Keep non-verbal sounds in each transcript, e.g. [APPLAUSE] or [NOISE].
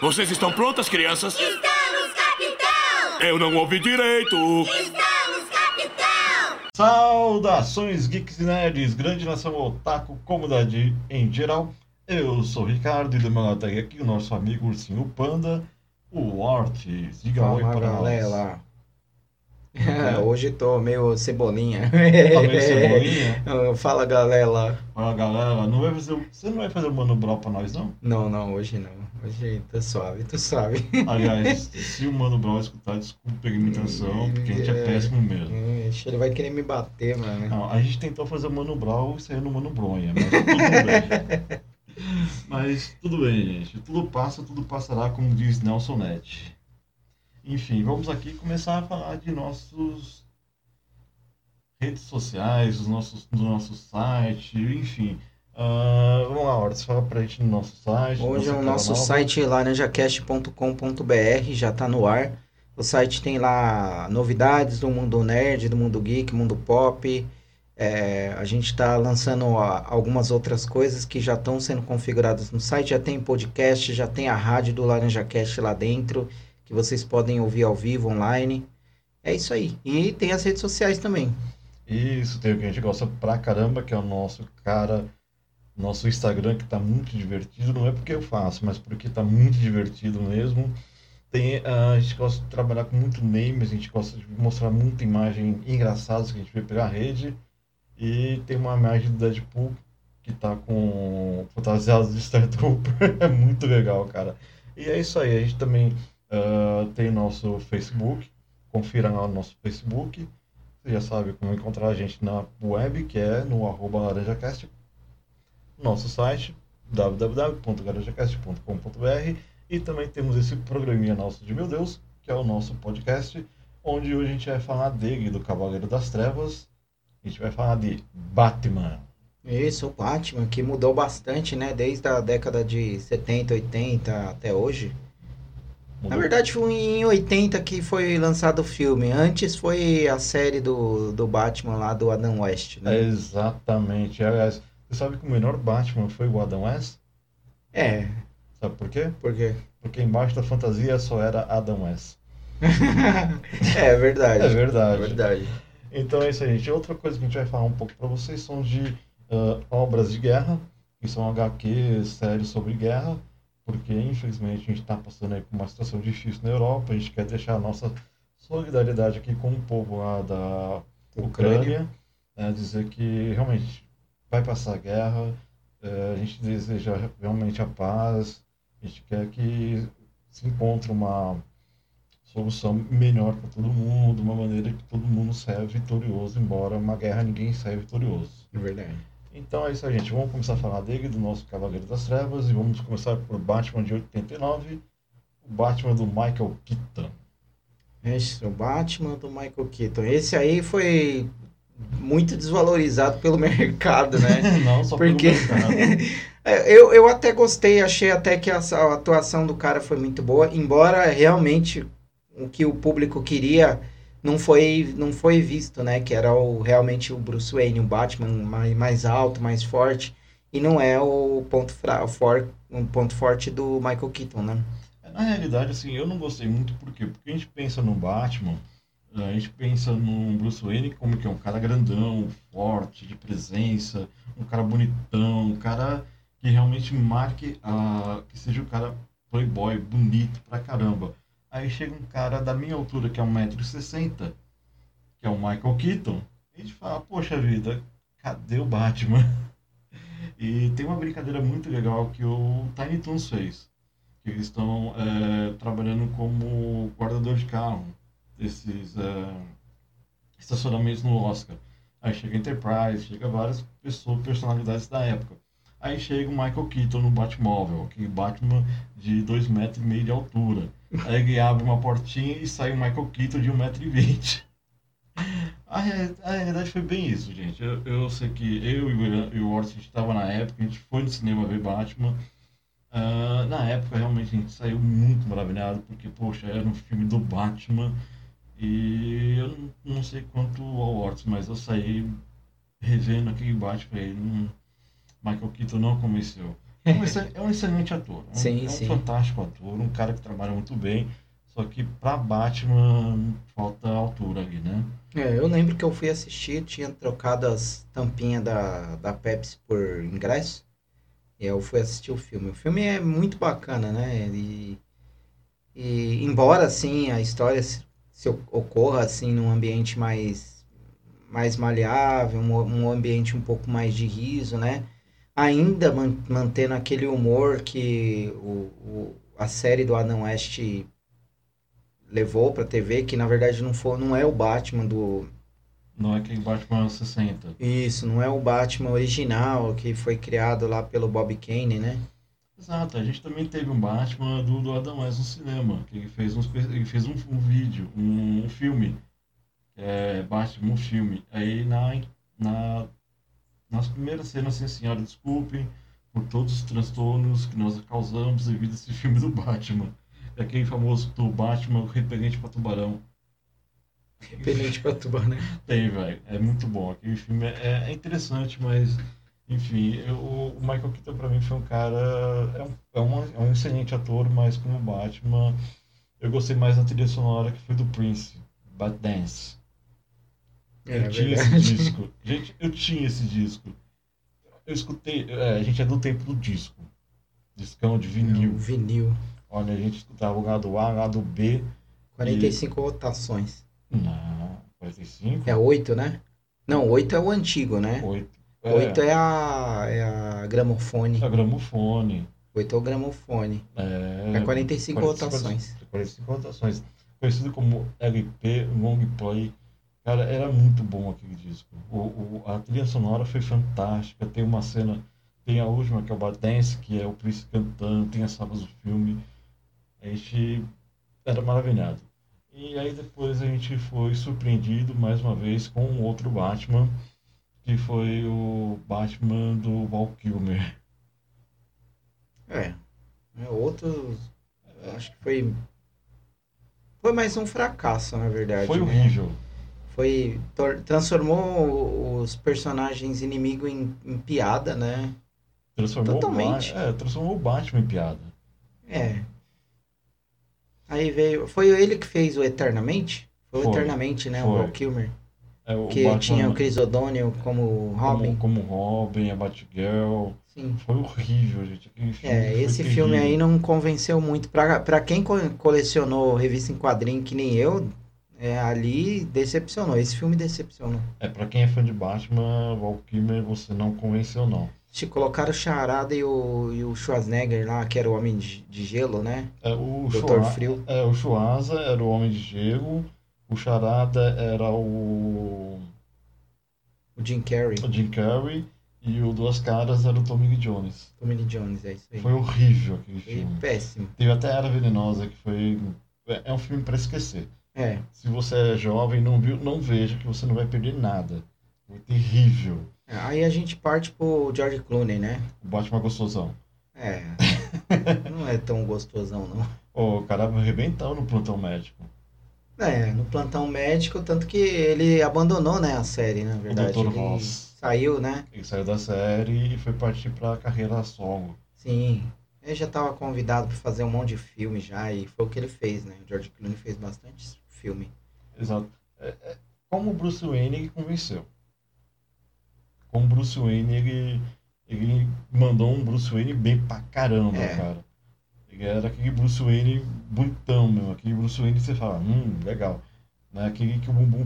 Vocês estão prontas, crianças? Estamos, capitão! Eu não ouvi direito. Estamos, capitão! Saudações geeks e nerds, grande nação otaku, comunidade em geral. Eu sou o Ricardo e do meu lado aqui o nosso amigo Ursinho Panda, o Ortiz. Diga oi Fala para nós. É. Hoje tô meio cebolinha. Tá meio cebolinha? [LAUGHS] Fala galera. Fala galera, não vai fazer, você não vai fazer o Mano Brown pra nós não? Não, não, hoje não. Hoje tô suave, tô suave. Aliás, [LAUGHS] se o Mano Brown escutar, desculpa a imitação, porque a gente é péssimo mesmo. Ele vai querer me bater, mano. Não, a gente tentou fazer o Mano Brown e saiu no Mano Bronha, mas tudo bem. [LAUGHS] Mas tudo bem, gente. Tudo passa, tudo passará, como diz Nelson Nett. Enfim, vamos aqui começar a falar de nossos redes sociais, dos nossos, do nosso site, enfim. Ah, vamos lá, Hortus, fala pra gente no nosso site. Hoje nossa o nosso nova. site laranjacast.com.br já tá no ar. O site tem lá novidades do mundo nerd, do mundo geek, mundo pop. É, a gente está lançando algumas outras coisas que já estão sendo configuradas no site. Já tem podcast, já tem a rádio do LaranjaCast lá dentro, que vocês podem ouvir ao vivo, online. É isso aí. E tem as redes sociais também. Isso, tem o que a gente gosta pra caramba, que é o nosso cara, nosso Instagram, que tá muito divertido. Não é porque eu faço, mas porque tá muito divertido mesmo. Tem, ah, a gente gosta de trabalhar com muito memes, a gente gosta de mostrar muita imagem engraçadas que a gente vê pela rede. E tem uma imagem do Deadpool que tá com fantasiados de Stormtrooper. [LAUGHS] é muito legal, cara. E é isso aí, a gente também ah, tem nosso Facebook. Confira lá no nosso Facebook. Você já sabe como encontrar a gente na web, que é no arroba laranjacast. Nosso site, www.laranjacast.com.br. E também temos esse programinha nosso de Meu Deus, que é o nosso podcast, onde hoje a gente vai falar dele, do Cavaleiro das Trevas. A gente vai falar de Batman. Isso, o Batman, que mudou bastante, né? Desde a década de 70, 80 até hoje. Na Mudou- verdade, foi em 80 que foi lançado o filme. Antes foi a série do, do Batman lá do Adam West, É né? exatamente. Aliás, você sabe que o melhor Batman foi o Adam West? É, Sabe por quê? porque. Porque embaixo da fantasia só era Adam West. [LAUGHS] é verdade. É verdade. É verdade. Então é isso aí, gente. Outra coisa que a gente vai falar um pouco para vocês são de ah, obras de guerra, que são HQs, séries sobre guerra, porque infelizmente a gente está passando aí por uma situação difícil na Europa. A gente quer deixar a nossa solidariedade aqui com o povo lá da Ucrânia, né, dizer que realmente vai passar a guerra, eh, a gente deseja realmente a paz, a gente quer que se encontre uma solução melhor para todo mundo, uma maneira que todo mundo saia vitorioso, embora uma guerra ninguém saia vitorioso. É verdade. Então é isso aí, gente. Vamos começar a falar dele, do nosso Cavaleiro das Trevas, e vamos começar por Batman de 89, o Batman do Michael Keaton. Esse é o Batman do Michael Keaton. Esse aí foi muito desvalorizado pelo [LAUGHS] mercado, né? [LAUGHS] Não só Porque- pelo mercado. [LAUGHS] É, Eu, eu até gostei, achei até que a, a atuação do cara foi muito boa, embora realmente o que o público queria não foi, não foi visto, né? Que era o, realmente o Bruce Wayne, o Batman mais, mais alto, mais forte, e não é o ponto, fra, for, um ponto forte do Michael Keaton, né? Na realidade, assim, eu não gostei muito, por quê? Porque a gente pensa no Batman, a gente pensa no Bruce Wayne como que é um cara grandão, forte, de presença, um cara bonitão, um cara que realmente marque, a, que seja um cara playboy, bonito pra caramba. Aí chega um cara da minha altura, que é 1,60m, que é o Michael Keaton, e a gente fala, poxa vida, cadê o Batman? [LAUGHS] E tem uma brincadeira muito legal que o Tiny Toons fez que eles estão é, trabalhando como guardador de carro desses é, estacionamentos no Oscar. Aí chega Enterprise, chega várias pessoas, personalidades da época. Aí chega o Michael Keaton no Batmóvel, aquele Batman de 2,5 metros e meio de altura. Aí ele abre uma portinha e sai o Michael Keaton de 1,20m. A, a realidade foi bem isso, gente. Eu, eu sei que eu e o Orson, a gente estava na época, a gente foi no cinema ver Batman. Ah, na época, realmente, a gente saiu muito maravilhado, porque, poxa, era um filme do Batman. E eu não, sei quanto ao Ortiz, mas eu saí revendo aquele Batman não, Michael Keaton não convenceu. É um, é um excelente ator. É um, Sim, é um sim. fantástico ator, um cara que trabalha muito bem. Só que pra Batman falta altura ali, né? É, eu lembro que eu fui assistir, tinha trocado as tampinhas da, da Pepsi por ingresso. E eu fui assistir o filme. O filme é muito bacana, né? E, e embora, assim, a história se, se ocorra, assim, num ambiente mais, mais maleável, um, um ambiente um pouco mais de riso, né? Ainda man- mantendo aquele humor que o, o- a série do Adam West levou pra TV, que na verdade não, foi, não é o Batman do, Não é aquele Batman 60. isso, não é o Batman original que foi criado lá pelo Bob Kane, né? Exato, a gente também teve um Batman do, do Adam West no cinema, que ele fez, uns, ele fez um, um vídeo, um, um filme, é, Batman, um filme. Aí na, na, nas primeiras cenas, assim, senhora, desculpem por todos os transtornos que nós causamos devido a esse [LAUGHS] filme do Batman. É aquele famoso do Batman, o repelente para tubarão. Repelente pra tubar, né? [LAUGHS] Tem, velho. É muito bom. Aquele filme é, é interessante, mas, enfim, eu- o Michael Keaton pra mim foi um cara. É um, é, uma- é um excelente ator, mas como Batman, eu gostei mais da trilha sonora que foi do Prince, Bad Dance. É, eu tinha esse verdade. disco. Gente, eu tinha esse disco. Eu escutei. é, a gente é do tempo do disco. Discão de vinil. vinil. Olha, a gente escutava o lado A, o lado B. 45 rotações. Não, 45? É 8, né? Não, 8 é o antigo, né? 8. 8 é a, é a gramofone. é gramofone. 8 é o gramofone. É, É 45 rotações. 45 rotações. Conhecido como LP Long Play. Cara, era muito bom aquele disco. O, o- a trilha sonora foi fantástica. Tem uma cena, tem a última que é o Bad Dance, que é o Prince cantando, tem as salas do filme. A gente era maravilhado. E aí depois a gente foi surpreendido mais uma vez com um outro Batman, que foi o Batman do Val Kilmer. É. É outro. Acho que foi. Foi mais um fracasso, na verdade. Foi né? Foi. Transformou os personagens inimigos em, em piada, né? Transformou Totalmente. O é, transformou o Batman em piada. É. Aí veio. Foi ele que fez o Eternamente? Foi, o Foi, Eternamente, né? O foi. Val Kilmer. É, o Que Batman tinha o Chris O'Donnell como Robin. Como, como Robin, a Batgirl. Sim. Foi horrível, gente. Filme É, esse terrível. filme aí não convenceu muito. Pra, pra quem co- colecionou revista em quadrinho, que nem eu, é, ali decepcionou. Esse filme decepcionou. É, pra quem é fã de Batman, Val Kilmer, você não convenceu, não. Se colocaram o Charada e o, e o Schwarzenegger lá, que era o Homem de, de Gelo, né? É, o Doutor Schwa- Frio. É, o Schwarza era o Homem de Gelo, o Charada era o, O Jim Carrey. o Jim Carrey e o Duas Caras era o Tommy Lee Jones. Tommy Lee Jones, é isso aí. Foi horrível aquele Foi filme. péssimo. Teve até Era Venenosa, que foi... É é um filme pra esquecer. É. Se você é jovem não viu, não veja que você não vai perder nada. Foi terrível. Aí a gente parte pro George Clooney, né? O Batman gostosão. É. [LAUGHS] não é tão gostosão, não. O cara arrebentou no plantão médico. É, no plantão médico, tanto que ele abandonou, né, a série, na verdade. Dr. Ele Ross. saiu, né? Ele saiu da série e foi partir pra carreira solo. Sim. Ele já estava convidado para fazer um monte de filme já, e foi o que ele fez, né? O George Clooney fez bastante filme. Exato. É, é, como o Bruce Wayne, ele convenceu. Como o Bruce Wayne, ele, ele mandou um Bruce Wayne bem pra caramba, É. cara. Ele era aquele Bruce Wayne bonitão, meu. Aquele Bruce Wayne que você fala, hum, legal. Né? Aquele que o bumbum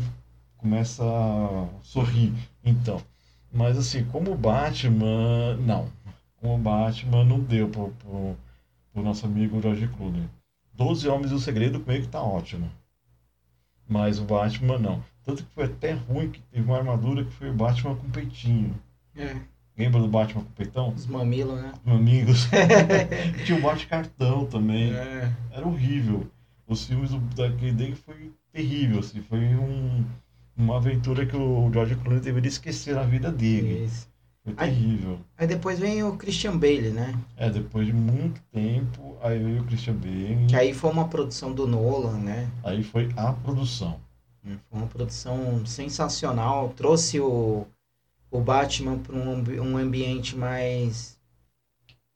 começa a sorrir. Então. Mas assim, como o Batman, não. Como o Batman não deu pro, pro, pro nosso amigo George Clooney. Doze Homens e o Segredo ele que tá ótimo. Mas o Batman não. Tanto que foi até ruim que teve uma armadura que foi o Batman com peitinho. É. Lembra do Batman com peitão? Os mamilos, né? Amigos. [LAUGHS] Tinha o Bate Cartão também. É. Era horrível. Os filmes do, daquele dele foi terrível, assim. Foi um, uma aventura que o George Clooney deveria esquecer na vida dele. Isso. Foi Ai. terrível. Aí depois vem o Christian Bale, né? É, depois de muito tempo, aí veio o Christian Bale. Que aí foi uma produção do Nolan, né? Aí foi a produção. Foi uma produção sensacional. Trouxe o, o Batman para um, um ambiente mais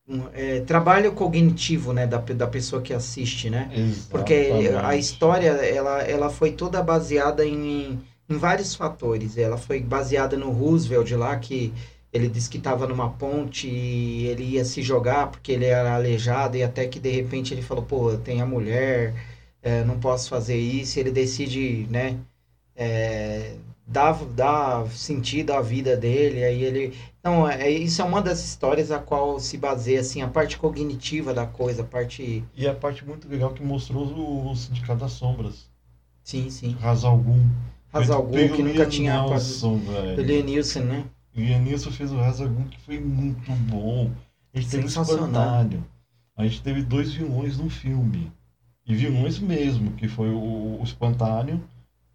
um, é, trabalho cognitivo, né, da, da pessoa que assiste, né? Porque Exatamente. a história, ela, ela foi toda baseada em, em vários fatores. Ela foi baseada no Roosevelt lá, que ele disse que estava numa ponte e ele ia se jogar porque ele era aleijado e até que de repente ele falou, pô, tem a mulher, é, não posso fazer isso. E ele decide, né, é, dar, dar sentido à vida dele. Aí ele... Então, é, isso é uma das histórias a qual se baseia, assim, a parte cognitiva da coisa, a parte... E a parte muito legal que mostrou o, o Sindicato das Sombras. Sim, sim. Razalgum. Hazalgu, Feito que pelo nunca tinha... Nelson, velho. Do Liam Neeson, né? E o Nilson fez o Hazagum que foi muito bom. A gente teve o. Espantalho. A gente teve dois vilões no filme. E vilões mesmo, que foi o, o Espantalho,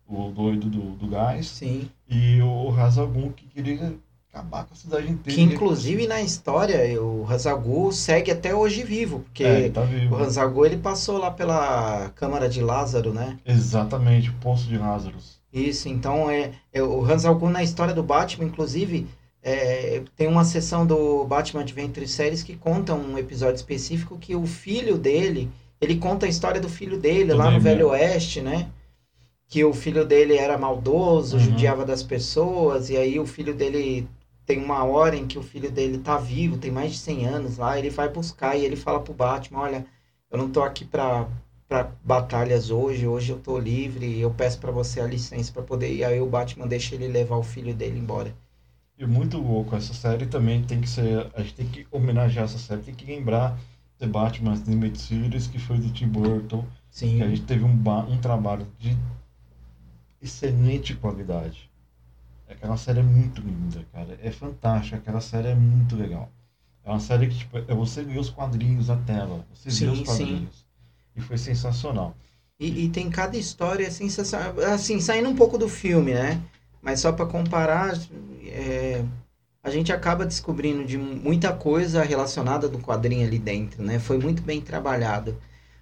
o doido do, do gás, Sim. e o Hazagum que queria acabar com a cidade inteira. Que inclusive na história o Hazalgu segue até hoje vivo, porque É, ele tá o vivo. Hazalgu ele passou lá pela Câmara de Lázaro, né? Exatamente, o Poço de Lázaros. Isso, então é, é o Hazalgu na história do Batman, inclusive, é, tem uma sessão do Batman Adventure Series que conta um episódio específico que o filho dele, ele conta a história do filho dele Do lá no. Velho Oeste, né? Que o filho dele era maldoso, Uhum. judiava das pessoas, e aí o filho dele tem uma hora em que o filho dele tá vivo, tem mais de 100 anos lá, ele vai buscar e ele fala pro Batman, olha, eu não tô aqui pra, pra batalhas hoje, hoje eu tô livre, eu peço pra você a licença pra poder ir. Aí o Batman deixa ele levar o filho dele embora. E muito louco, essa série também tem que ser. A gente tem que homenagear essa série, tem que lembrar The Batman Animated Series, que foi do Tim Burton. Sim. que a gente teve um, um trabalho de excelente qualidade. Aquela série é muito linda, cara. É fantástica. Aquela série é muito legal. É uma série que, tipo, é você ler os quadrinhos na tela. Você Sim, vê os sim. E foi sensacional. E, e tem cada história sensacional. Assim, saindo um pouco do filme, né? Mas só pra comparar, é, a gente acaba descobrindo de muita coisa relacionada do quadrinho ali dentro, né? Foi muito bem trabalhado.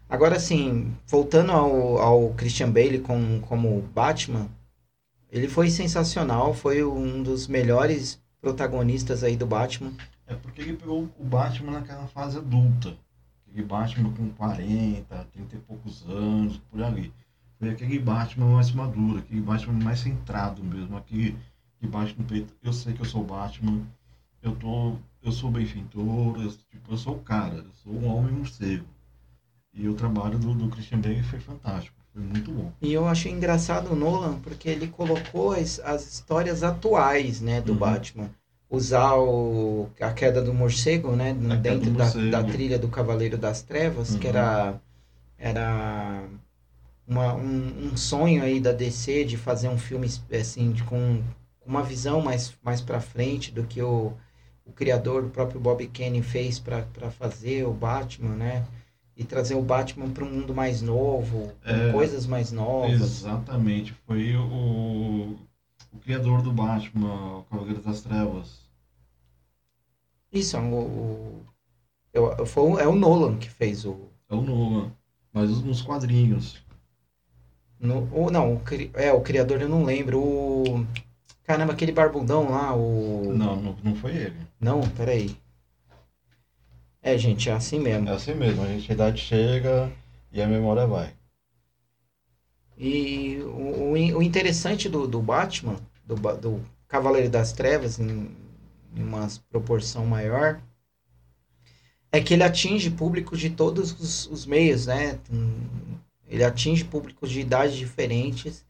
Agora, assim, voltando ao, ao Christian Bale como, como Batman, ele foi sensacional, foi um dos melhores protagonistas aí do Batman. É porque ele pegou o Batman naquela fase adulta. Aquele Batman com 40, 30 e poucos anos, por ali. Foi aquele Batman mais maduro, aquele Batman mais centrado mesmo, aquele que bate no peito. Eu sei que eu sou Batman, eu tô. Eu sou benfeitor, eu, tipo, eu sou o cara, eu sou um homem morcego. E o trabalho do, do Christian Bale foi fantástico, foi muito bom. E eu achei engraçado o Nolan, porque ele colocou as, as histórias atuais, né, do Uhum. Batman. Usar o, a queda do morcego, né, queda dentro da, morcego. da trilha do Cavaleiro das Trevas, que Uhum. era, era uma, um, um sonho aí da DC de fazer um filme assim, de- com uma visão mais, mais pra frente do que o, o criador, o próprio Bob Kane fez para fazer o Batman, né? E trazer o Batman para um mundo mais novo, com É. coisas mais novas. Exatamente, foi o, o criador do Batman, o Cavaleiro das Trevas. Isso, é o, o- eu- foi é o Nolan que fez o. É o Nolan. Mas os- nos quadrinhos. No, não, o, é, o criador eu não lembro. O. Caramba, aquele barbudão lá, o. Não, não, não foi ele. Não, peraí. É, gente, é assim mesmo. É assim mesmo, a gente a idade chega e a memória vai. E o, o in- o interessante do, do Batman, do, do Cavaleiro das Trevas, em, em uma proporção maior, é que ele atinge públicos de todos os, os meios, né? Hum, Ele atinge públicos de idades diferentes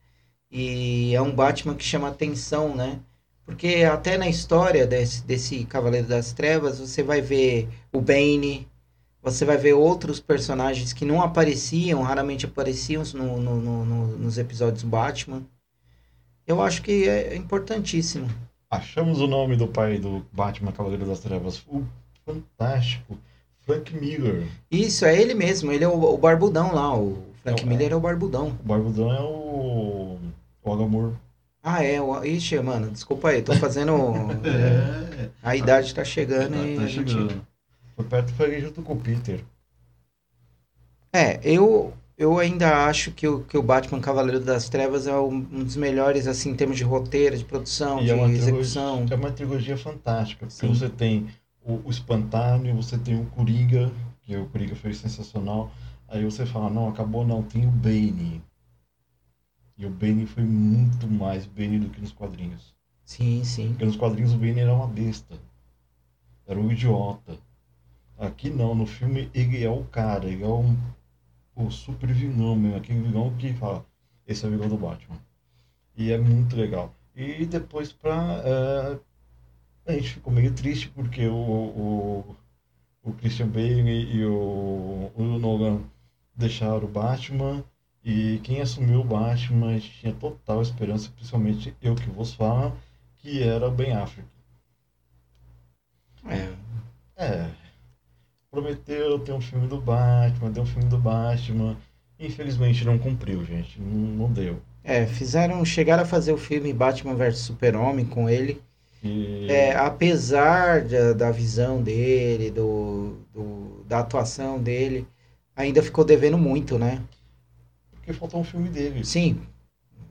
e é um Batman que chama atenção, né? Porque até na história desse, desse Cavaleiro das Trevas, você vai ver o Bane, você vai ver outros personagens que não apareciam, raramente apareciam no, no- no- no- nos episódios Batman. Eu acho que é importantíssimo. Achamos o nome do pai do Batman Cavaleiro das Trevas. O fantástico Frank Miller. Isso, é ele mesmo, ele é o, o barbudão lá, o Frank É Miller é o barbudão. O Barbudão é o. O Agamor. Ah, é, o, ixi, mano, desculpa aí, tô fazendo... [LAUGHS] é, a idade tá chegando tá, e tá a gente... Foi perto foi junto com o Peter. É, eu, eu ainda acho que o, que o Batman Cavaleiro das Trevas é um, dos melhores, assim, em termos de roteiro, de produção, E de é execução. trilogia, é uma trilogia fantástica, porque Sim. você tem o, o espantalho, você tem o Coringa, que o Coringa foi sensacional. Aí você fala, não, acabou não, tem o Bane. E o Bane foi muito mais Bane do que nos quadrinhos. Sim, sim. Porque nos quadrinhos o Bane era uma besta. Era um idiota. Aqui não, no filme ele é o cara, ele é um, o super vilão mesmo, aquele vilão que fala, esse é o vilão do Batman. E é muito legal. E depois pra. eh, a gente ficou meio triste porque o, o, o Christian Bale e o, o Nolan deixaram o Batman. E quem assumiu o Batman a gente tinha total esperança, principalmente eu que vos falo, que era o Ben Affleck. É, É. Prometeu ter um filme do Batman, deu um filme do Batman. Infelizmente não cumpriu, gente. Não, não deu. é, fizeram, chegaram a fazer o filme Batman vs Super-Homem com ele. E... É, apesar da, da visão dele, do, do- da atuação dele, ainda ficou devendo muito, né? Porque faltou um filme dele. Sim,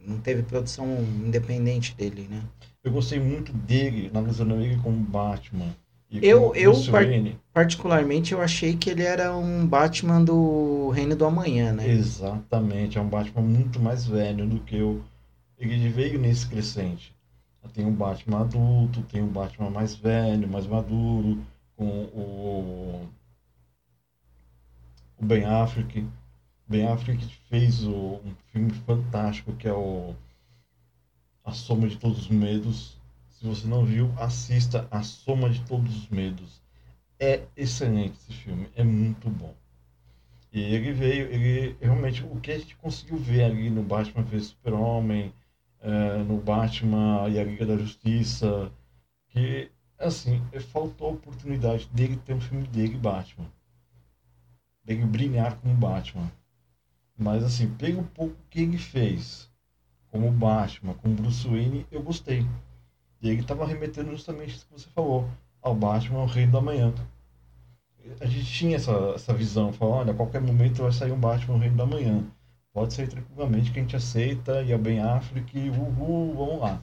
não teve produção independente dele, né? Eu gostei muito dele, analisando ele como Batman. Eu- eu par-. Particularmente, eu achei que ele era um Batman do Reino do Amanhã, né? Exatamente, é um Batman muito mais velho do que o. Ele veio nesse crescente. Tem um Batman adulto, tem um Batman mais velho, mais maduro, com o. O Ben Affleck. Ben Affleck fez o- um filme fantástico que é o. A Soma de Todos os Medos. Se você não viu, assista A Soma de Todos os Medos. É excelente esse filme, é muito bom. E ele veio, ele realmente, o que a gente conseguiu ver ali no Batman vs Super-Homem, eh, no Batman e a Liga da Justiça, que, assim, faltou a oportunidade dele ter um filme dele, Batman. Dele brilhar como Batman. Mas, assim, pelo pouco que ele fez como Batman, como Bruce Wayne, eu gostei. E ele estava remetendo justamente isso que você falou, ao Batman, ao Rei da Manhã a gente tinha essa, essa visão, falar, olha, a qualquer momento vai sair um Batman Reino da Manhã. Pode sair tranquilamente que a gente aceita, e é bem Affleck, uhul, vamos lá.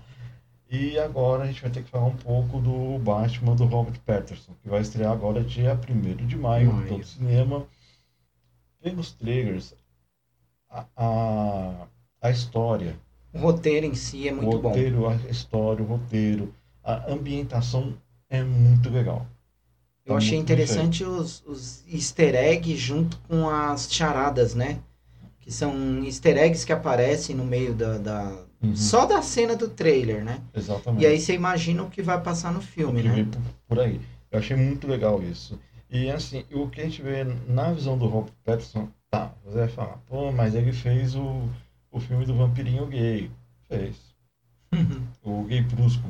E agora a gente vai ter que falar um pouco do Batman do Robert Patterson, que vai estrear agora dia 1 de maio, Maio. no todo cinema. Pelos trailers, a, a, a história, O roteiro em si é muito o bom. roteiro, a história, o roteiro, a ambientação é muito legal. Eu Tá achei interessante os, os easter eggs junto com as charadas, né? Que são easter eggs que aparecem no meio da. da- Uhum. Só da cena do trailer, né? Exatamente. E aí você imagina o que vai passar no filme, né? por, aí. Eu achei muito legal isso. E assim, o que a gente vê na visão do Robert Pattinson, tá, você vai falar, pô, mas ele fez o, o filme do vampirinho gay. Fez. [LAUGHS] o gay brusco.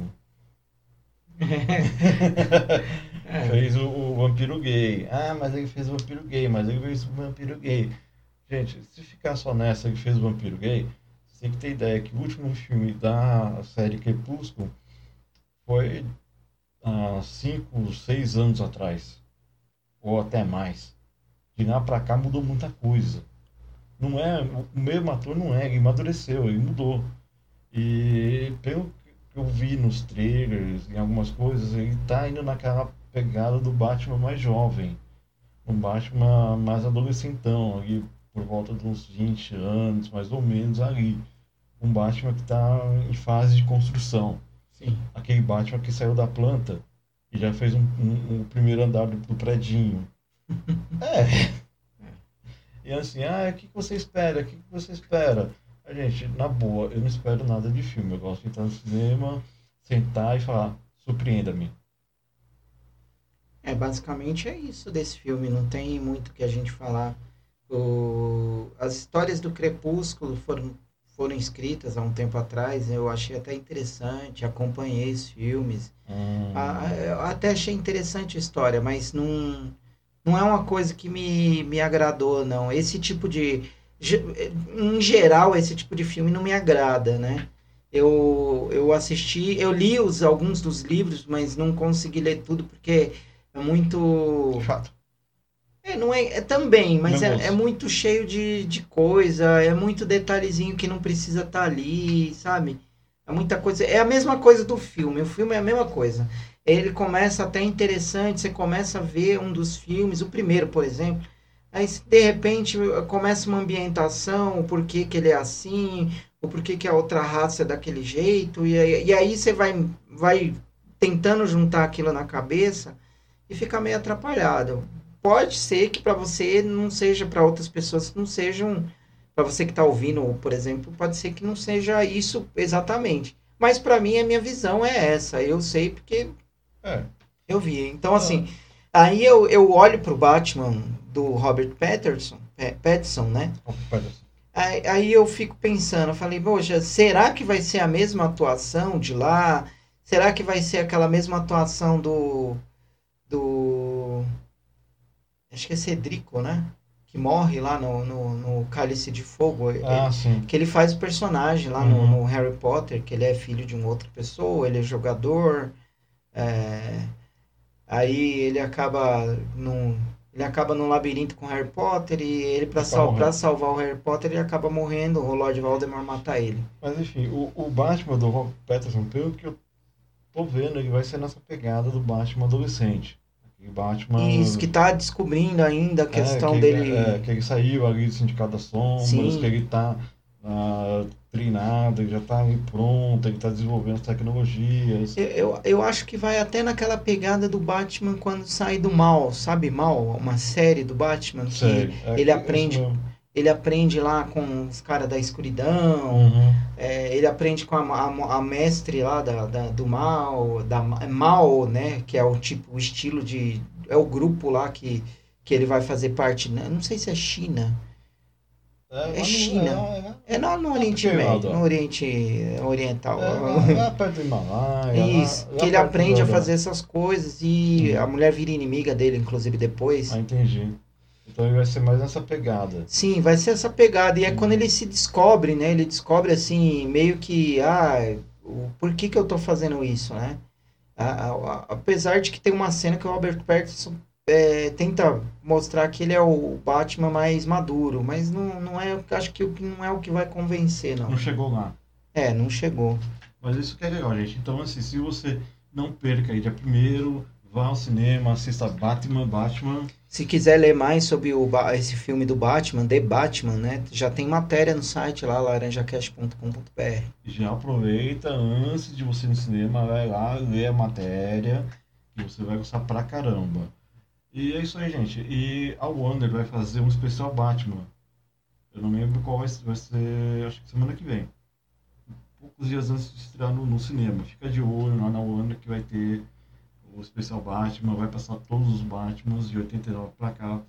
É. [LAUGHS] Fez o, o vampiro gay. Ah, mas ele fez o vampiro gay, mas ele fez o vampiro gay. Gente, se ficar só nessa que fez o vampiro gay, você tem que ter ideia que o último filme da série Crepúsculo foi há 5, 6 anos atrás. Ou até mais. De lá pra cá mudou muita coisa. Não é, o mesmo ator não é, ele amadureceu, ele mudou. E pelo que eu vi nos trailers, em algumas coisas, ele tá indo naquela pegada do Batman mais jovem. Um Batman mais adolescentão, ali por volta de uns 20 anos, mais ou menos ali. Um Batman que está em fase de construção. Sim. Aquele Batman que saiu da planta e já fez um, um- um primeiro andar do, do predinho. [LAUGHS] É. E assim, ah, o que, você espera? O que, você espera? A gente, na boa, eu não espero nada de filme. Eu gosto de entrar no cinema, sentar e falar, surpreenda-me. É, basicamente é isso desse filme, não tem muito o que a gente falar. O... As histórias do Crepúsculo foram, foram escritas há um tempo atrás, eu achei até interessante, acompanhei os filmes. Hum, Ah, eu até achei interessante a história, mas não, não é uma coisa que me, me agradou, não. Esse tipo de. Em geral, esse tipo de filme não me agrada, né? Eu, eu assisti, eu li os, alguns dos livros, mas não consegui ler tudo porque é muito. chato. É, não é, é também, mas é, é muito cheio de, de coisa, é muito detalhezinho que não precisa estar ali, sabe? É muita coisa. É a mesma coisa do filme. O filme é a mesma coisa. Ele começa até interessante, você começa a ver um dos filmes, o primeiro, por exemplo, aí de repente começa uma ambientação, o porquê que ele é assim, o porquê que a outra raça é daquele jeito, e aí, e aí você vai, vai tentando juntar aquilo na cabeça e fica meio atrapalhado. Pode ser que para você não seja, para outras pessoas não sejam, para você que está ouvindo, por exemplo, pode ser que não seja isso exatamente. Mas para mim a minha visão é essa. Eu sei porque É. eu vi. Então, assim, aí eu, eu olho pro Batman do Robert Patterson, Pattinson, né? Aí, aí eu fico pensando, eu falei, poxa, será que vai ser a mesma atuação de lá? Será que vai ser aquela mesma atuação do. do. Acho que é Cedrico, né? Que morre lá no, no, no Cálice de Fogo. Ah, sim. que ele faz o personagem lá no, Uhum. no Harry Potter, que ele é filho de uma outra pessoa, ele é jogador. É, aí ele acaba num, ele acaba num labirinto com o Harry Potter e ele para sal, salvar o Harry Potter ele acaba morrendo, o Lord Voldemort mata ele. Mas enfim, o, o Batman do Robert Patterson, pelo que eu tô vendo, ele vai ser nessa pegada do Batman adolescente. Aquele Batman. Isso que tá descobrindo ainda a questão é, que, dele. É, que ele saiu ali do Sindicato das Sombras, Sim. que ele tá ah, treinado, ele já tá ali pronto, ele tá desenvolvendo as tecnologias. Eu, eu, eu acho que vai até naquela pegada do Batman quando sai do mal, sabe? Mal, uma série do Batman que Sério. É ele que- aprende- mesmo. ele aprende lá com os caras da escuridão, Uhum. É, ele aprende com a, a, a mestre lá da, da- do mal, da é mal, né? Que é o tipo, o estilo de. É o grupo lá que, que ele vai fazer parte. né, Não sei se é China. Lá no- China. É, É lá no Oriente porque lá, Médio, no Oriente Oriental. é, é, lá perto do Himalaia. Isso, lá- que ele aprende a fazer essas coisas e a mulher vira inimiga dele, inclusive, depois. Ah, entendi. Então ele vai ser mais nessa pegada. Sim, vai ser essa pegada. E é quando ele se descobre, né? Ele descobre assim, meio que, ah, por que que eu tô fazendo isso, né? A- a- a- apesar de que tem uma cena que o Robert Pattinson é, tenta mostrar que ele é o Batman mais maduro, mas não, não é, acho que não é o que vai convencer, não. Não chegou lá. É, não chegou. Mas isso que é legal, gente. Então, assim, se você não perca aí dia primeiro, vá ao cinema, assista Batman, Batman. Se quiser ler mais sobre o, esse filme do Batman, The Batman, né? Já tem matéria no site lá, laranjacast.com.br. Já aproveita antes de você ir no cinema, vai lá, lê a matéria, que você vai gostar pra caramba. E é isso aí, gente. E a Warner vai fazer um especial Batman. Eu não lembro qual vai ser, vai ser acho que semana que vem. Poucos dias antes de estrear no, no cinema. Fica de olho lá na Warner que vai ter o especial Batman, vai passar todos os Batmans de 89 pra cá.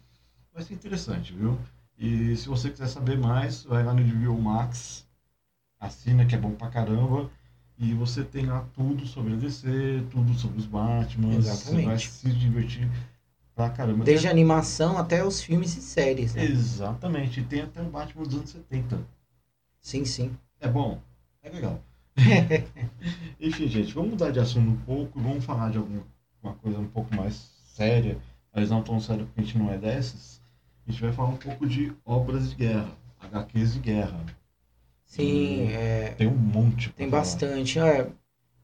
Vai ser interessante, viu? E se você quiser saber mais, vai lá no HBO Max, assina que é bom pra caramba. E você tem lá tudo sobre a DC, tudo sobre os Batmans. Exatamente. Você vai se divertir pra caramba. Desde a animação até os filmes e séries, né? Exatamente. E tem até o Batman dos anos 70. Sim, sim. É bom. É legal. [LAUGHS] Enfim, gente, vamos mudar de assunto um pouco e vamos falar de alguma uma coisa um pouco mais séria, mas não tão séria porque a gente não é dessas. A gente vai falar um pouco de obras de guerra, HQs de guerra. Sim, é, Tem um monte. tem falar. bastante. É,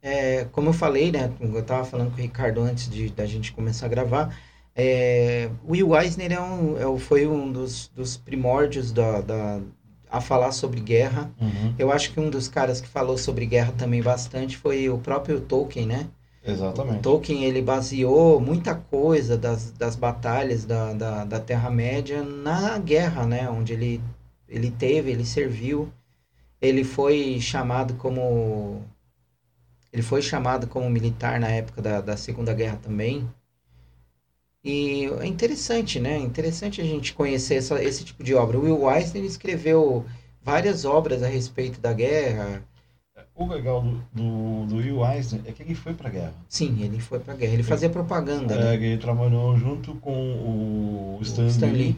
é, como eu falei, né? Eu tava falando com o Ricardo antes de, da gente começar a gravar. É, o Will Eisner é um, é, o- foi um dos, dos primórdios da, da, a falar sobre guerra. Uhum, Eu acho que um dos caras que falou sobre guerra também bastante foi o próprio Tolkien, né? O exatamente. Tolkien ele baseou muita coisa das, das batalhas da, da, da Terra-média na guerra, né? Onde ele, ele teve, ele serviu. Ele foi chamado como. Ele foi chamado como militar na época da, da Segunda Guerra também. E é interessante, né? Interessante a gente conhecer essa, esse tipo de obra. O Will Eisner escreveu várias obras a respeito da guerra. O legal do, do, do Will Eisner é que ele foi pra guerra. Sim, ele foi pra guerra. Ele fazia propaganda, né? É, ele trabalhou junto com o Stan, Stan Lee Lee.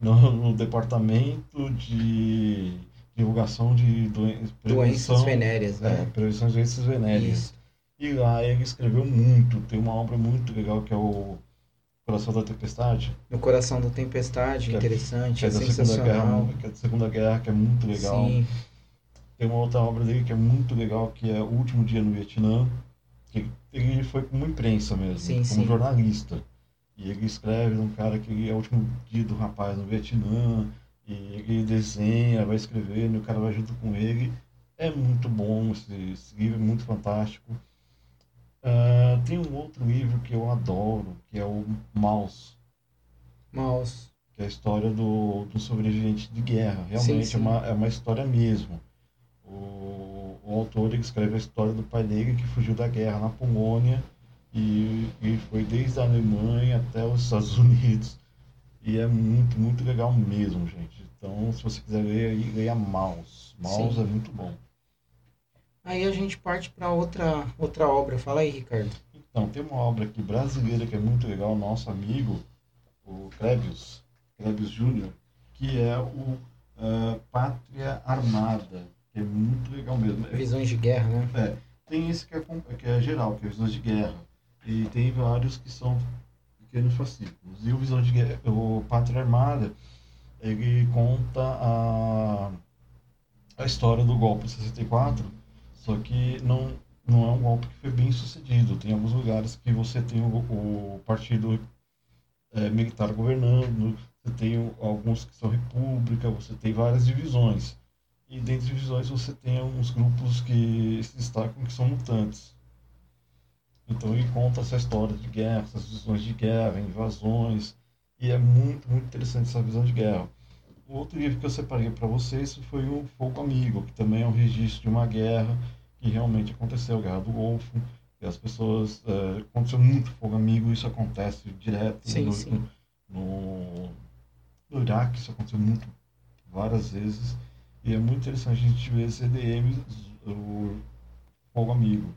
no, no departamento de divulgação de doen Doenças venéreas, É, né? prevenção de doenças venéreas. Isso. E lá ele escreveu muito. Tem uma obra muito legal que é o Coração da Tempestade, No Coração da Tempestade, Que é- interessante, que é é da Segunda sensacional. Guerra, que é da Segunda Guerra, que é muito legal. Sim, Tem uma outra obra dele que é muito legal, que é O Último Dia no Vietnã, que ele foi como imprensa mesmo, Sim, como sim. jornalista. E ele escreve de um cara que é o último dia do rapaz no Vietnã, e ele desenha, vai escrevendo, e o cara vai junto com ele. É muito bom, esse, esse livro é muito fantástico. Ah, tem um outro livro que eu adoro, que é o Maus, Mouse. que é a história do, do sobrevivente de guerra. Realmente sim. É, uma, é uma história mesmo. O, o autor escreve a história do pai dele que fugiu da guerra na Polônia e, e foi desde a Alemanha até os Estados [LAUGHS] Unidos. E é muito, muito legal mesmo, gente. Então, se você quiser ler aí, leia Maus. Maus Sim. é muito bom. Aí a gente parte para outra, outra obra. Fala aí, Ricardo. Então, tem uma obra aqui brasileira que é muito legal, nosso amigo, o Crébios, Crébios Júnior, que é o ah, Pátria Armada, que é muito legal mesmo. É- Visões de guerra, né? Tem esse que é, que é geral, que é Visões de Guerra, e tem vários que são pequenos fascículos. E o Visão de Guerra, o Pátria Armada, ele conta a, a história do golpe de 64, só que não, não é um golpe que foi bem sucedido. Tem alguns lugares que você tem o, o partido eh, militar governando, você tem alguns que são república, você tem várias divisões. E dentro de divisões você tem alguns grupos que se destacam que são mutantes. Então ele conta essa história de guerra, essas visões de guerra, invasões, e é muito, muito interessante essa visão de guerra. O outro livro que eu separei para vocês foi o Fogo Amigo, que também é um registro de uma guerra que realmente aconteceu, a Guerra do Golfo, e as pessoas, eh, aconteceu muito fogo amigo, isso acontece direto Sim, no, sim. no, no Iraque, isso aconteceu muito, várias vezes, e é muito interessante a gente ver esse EDM, o Fogo Amigo.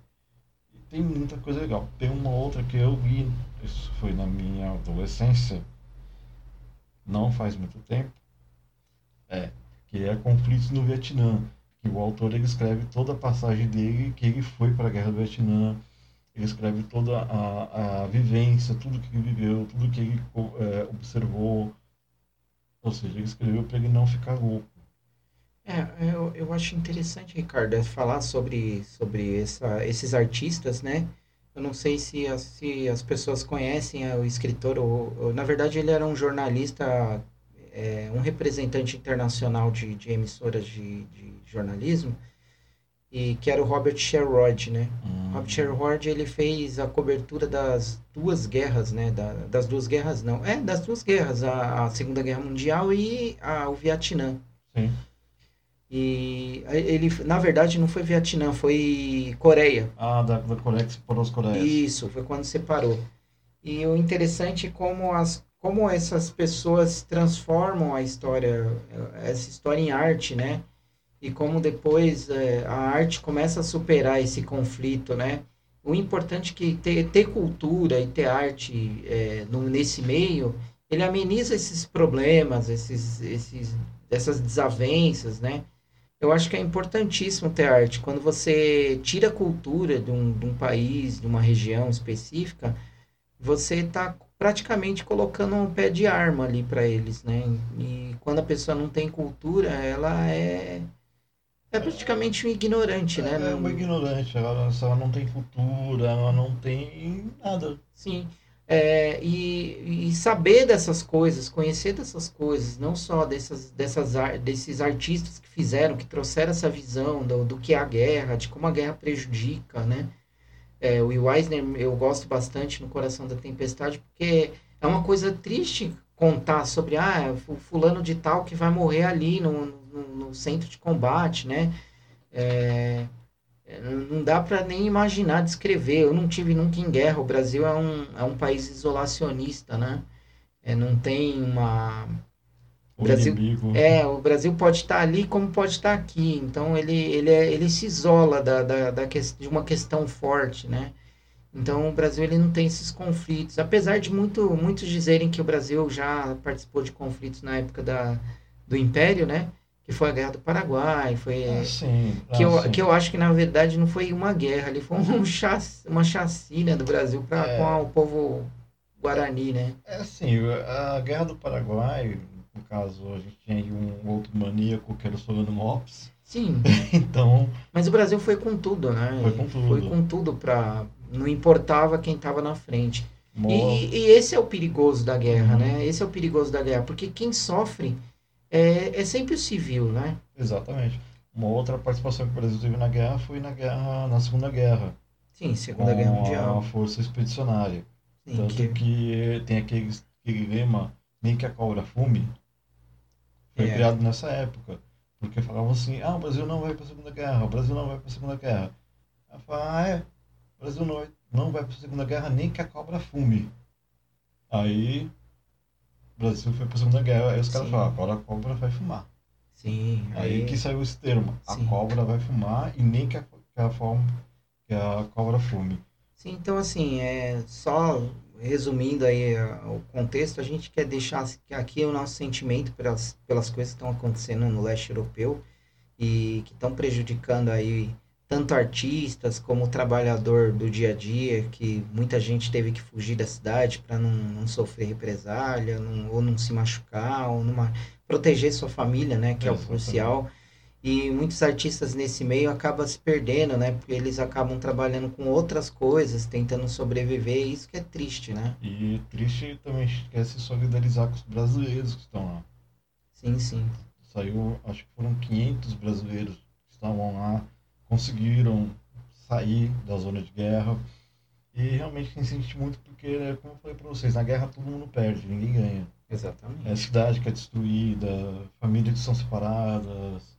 E tem muita coisa legal. Tem uma outra que eu li, isso foi na minha adolescência, não faz muito tempo, é, que é Conflitos no Vietnã, que o autor ele escreve toda a passagem dele, que ele foi para a Guerra do Vietnã, ele escreve toda a, a vivência, tudo que ele viveu, tudo que ele é, observou, ou seja, ele escreveu para ele não ficar louco. É, eu, eu acho interessante, Ricardo, é falar sobre, sobre essa, esses artistas, né? Eu não sei se as, se as pessoas conhecem é, o escritor, ou, ou- na verdade ele era um jornalista, é, um representante internacional de, de emissoras de, de jornalismo, e que era o Robert Sherrod, né? Hum, Robert Sherrod, ele fez a cobertura das duas guerras, né? Da- das duas guerras, não. É, das duas guerras, a, a Segunda Guerra Mundial e a, o Vietnã. Sim. E ele, na verdade, não foi Vietnã, foi Coreia. Ah, da, da Coreia que separou as Coreias. Isso, foi quando separou. E o interessante é como, as, como essas pessoas transformam a história, essa história em arte, né? E como depois eh, a arte começa a superar esse conflito, né? O importante é que ter, ter cultura e ter arte eh, no, nesse meio, ele ameniza esses problemas, esses, esses, essas desavenças, né? Eu acho que é importantíssimo ter arte. Quando você tira a cultura de um, de um país, de uma região específica, você está praticamente colocando um pé de arma ali para eles, né? E quando a pessoa não tem cultura, ela é, é praticamente um ignorante, né? É Não- uma ignorante, ela, ela não tem cultura, ela não tem nada. Sim. É, e, e saber dessas coisas, conhecer dessas coisas, não só dessas, dessas, desses artistas que fizeram, que trouxeram essa visão do, do que é a guerra, de como a guerra prejudica, né? É, o Will Eisner eu gosto bastante no Coração da Tempestade, porque é uma coisa triste contar sobre, ah, o fulano de tal que vai morrer ali no, no, no centro de combate, né? É, não dá para nem imaginar, descrever. Eu não tive nunca em guerra. O Brasil é um, é um país isolacionista, né? É, não tem uma. O Brasil- inimigo. É, o Brasil pode estar ali como pode estar aqui. Então ele, ele, é, ele se isola da, da, da ques- de uma questão forte, né? Então o Brasil ele não tem esses conflitos. Apesar de muito, muitos dizerem que o Brasil já participou de conflitos na época da, do Império, né? Que foi a Guerra do Paraguai, foi. Ah, sim. Que eu, ah, sim. que eu acho que na verdade não foi uma guerra, ali foi um chac, uma chacina do Brasil pra, É. com o povo guarani, né? É assim, a Guerra do Paraguai, no caso, a gente tinha aí um outro maníaco que era o Solano Lopes. Sim, [LAUGHS] Então, mas o Brasil foi com tudo, né? Foi com tudo. Foi com tudo pra... Não importava quem tava na frente. E, e esse é o perigoso da guerra, Uhum. né? Esse é o perigoso da guerra, porque quem sofre é, é sempre o civil, né? exatamente. Uma outra participação que o Brasil teve na guerra foi na guerra, na Segunda Guerra, Sim, Segunda com Guerra a Mundial. Força Expedicionária. Sim, Tanto que- que... tem aquele, aquele lema, nem que a cobra fume, foi É. criado nessa época. Porque falavam assim, ah, o Brasil não vai para a Segunda Guerra, o Brasil não vai para a Segunda Guerra. Aí fala, ah, é, o Brasil não vai, não vai para a Segunda Guerra nem que a cobra fume. Aí o Brasil foi para a Segunda Guerra, aí os caras falaram, agora a cobra vai fumar. Sim, Aí que saiu esse termo, a Sim. cobra vai fumar e nem que a, que a, forma, que a cobra fume. Sim, então assim, é só resumindo aí a- o contexto, a gente quer deixar aqui o nosso sentimento pelas, pelas coisas que estão acontecendo no leste europeu e que estão prejudicando aí tanto artistas como o trabalhador do dia a dia, que muita gente teve que fugir da cidade para não, não sofrer represália, não- ou não se machucar, ou numa, proteger sua família, né, que é o Exatamente. crucial. E muitos artistas nesse meio acabam se perdendo, né? Porque eles acabam trabalhando com outras coisas, tentando sobreviver, e isso que é triste, né? E triste também a gente quer se solidarizar com os brasileiros que estão lá. Sim, sim. Saiu, acho que foram 500 brasileiros que estavam lá, conseguiram sair da zona de guerra. E realmente quem sente muito porque, né, como eu falei para vocês, na guerra todo mundo perde, ninguém ganha. Exatamente. É cidade que é destruída, famílias que são separadas,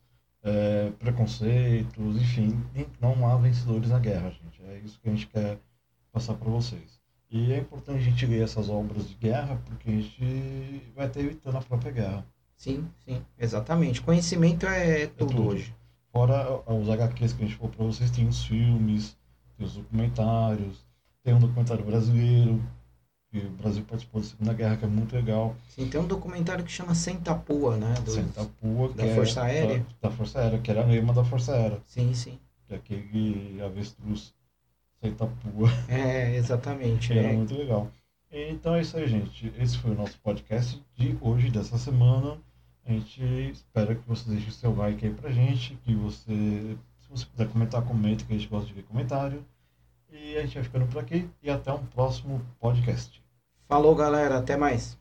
é, preconceitos, enfim, não há vencedores na guerra, gente. É isso que a gente quer passar para vocês. E é importante a gente ler essas obras de guerra porque a gente vai estar evitando a própria guerra. Sim, sim. Exatamente. Conhecimento é tudo, tudo. hoje. Fora os HQs que a gente falou para vocês, tem os filmes, tem os documentários, tem um documentário brasileiro, que o Brasil participou da Segunda Guerra, que é muito legal. Sim, tem um documentário que chama Sem Tapua, né? dos- Sentapua, que da é Força Aérea? Da, da Força Aérea, que era a lema da Força Aérea, Sim, sim. que é aquele avestruz Sentapua, É, exatamente. que era É. muito legal. Então é isso aí, gente. Esse foi o nosso podcast de hoje, dessa semana. A gente espera que você deixe o seu like aí pra gente, que você, se você puder comentar, comente, que a gente gosta de ver comentário. E a gente vai ficando por aqui e até um próximo podcast. Falou, galera. Até mais.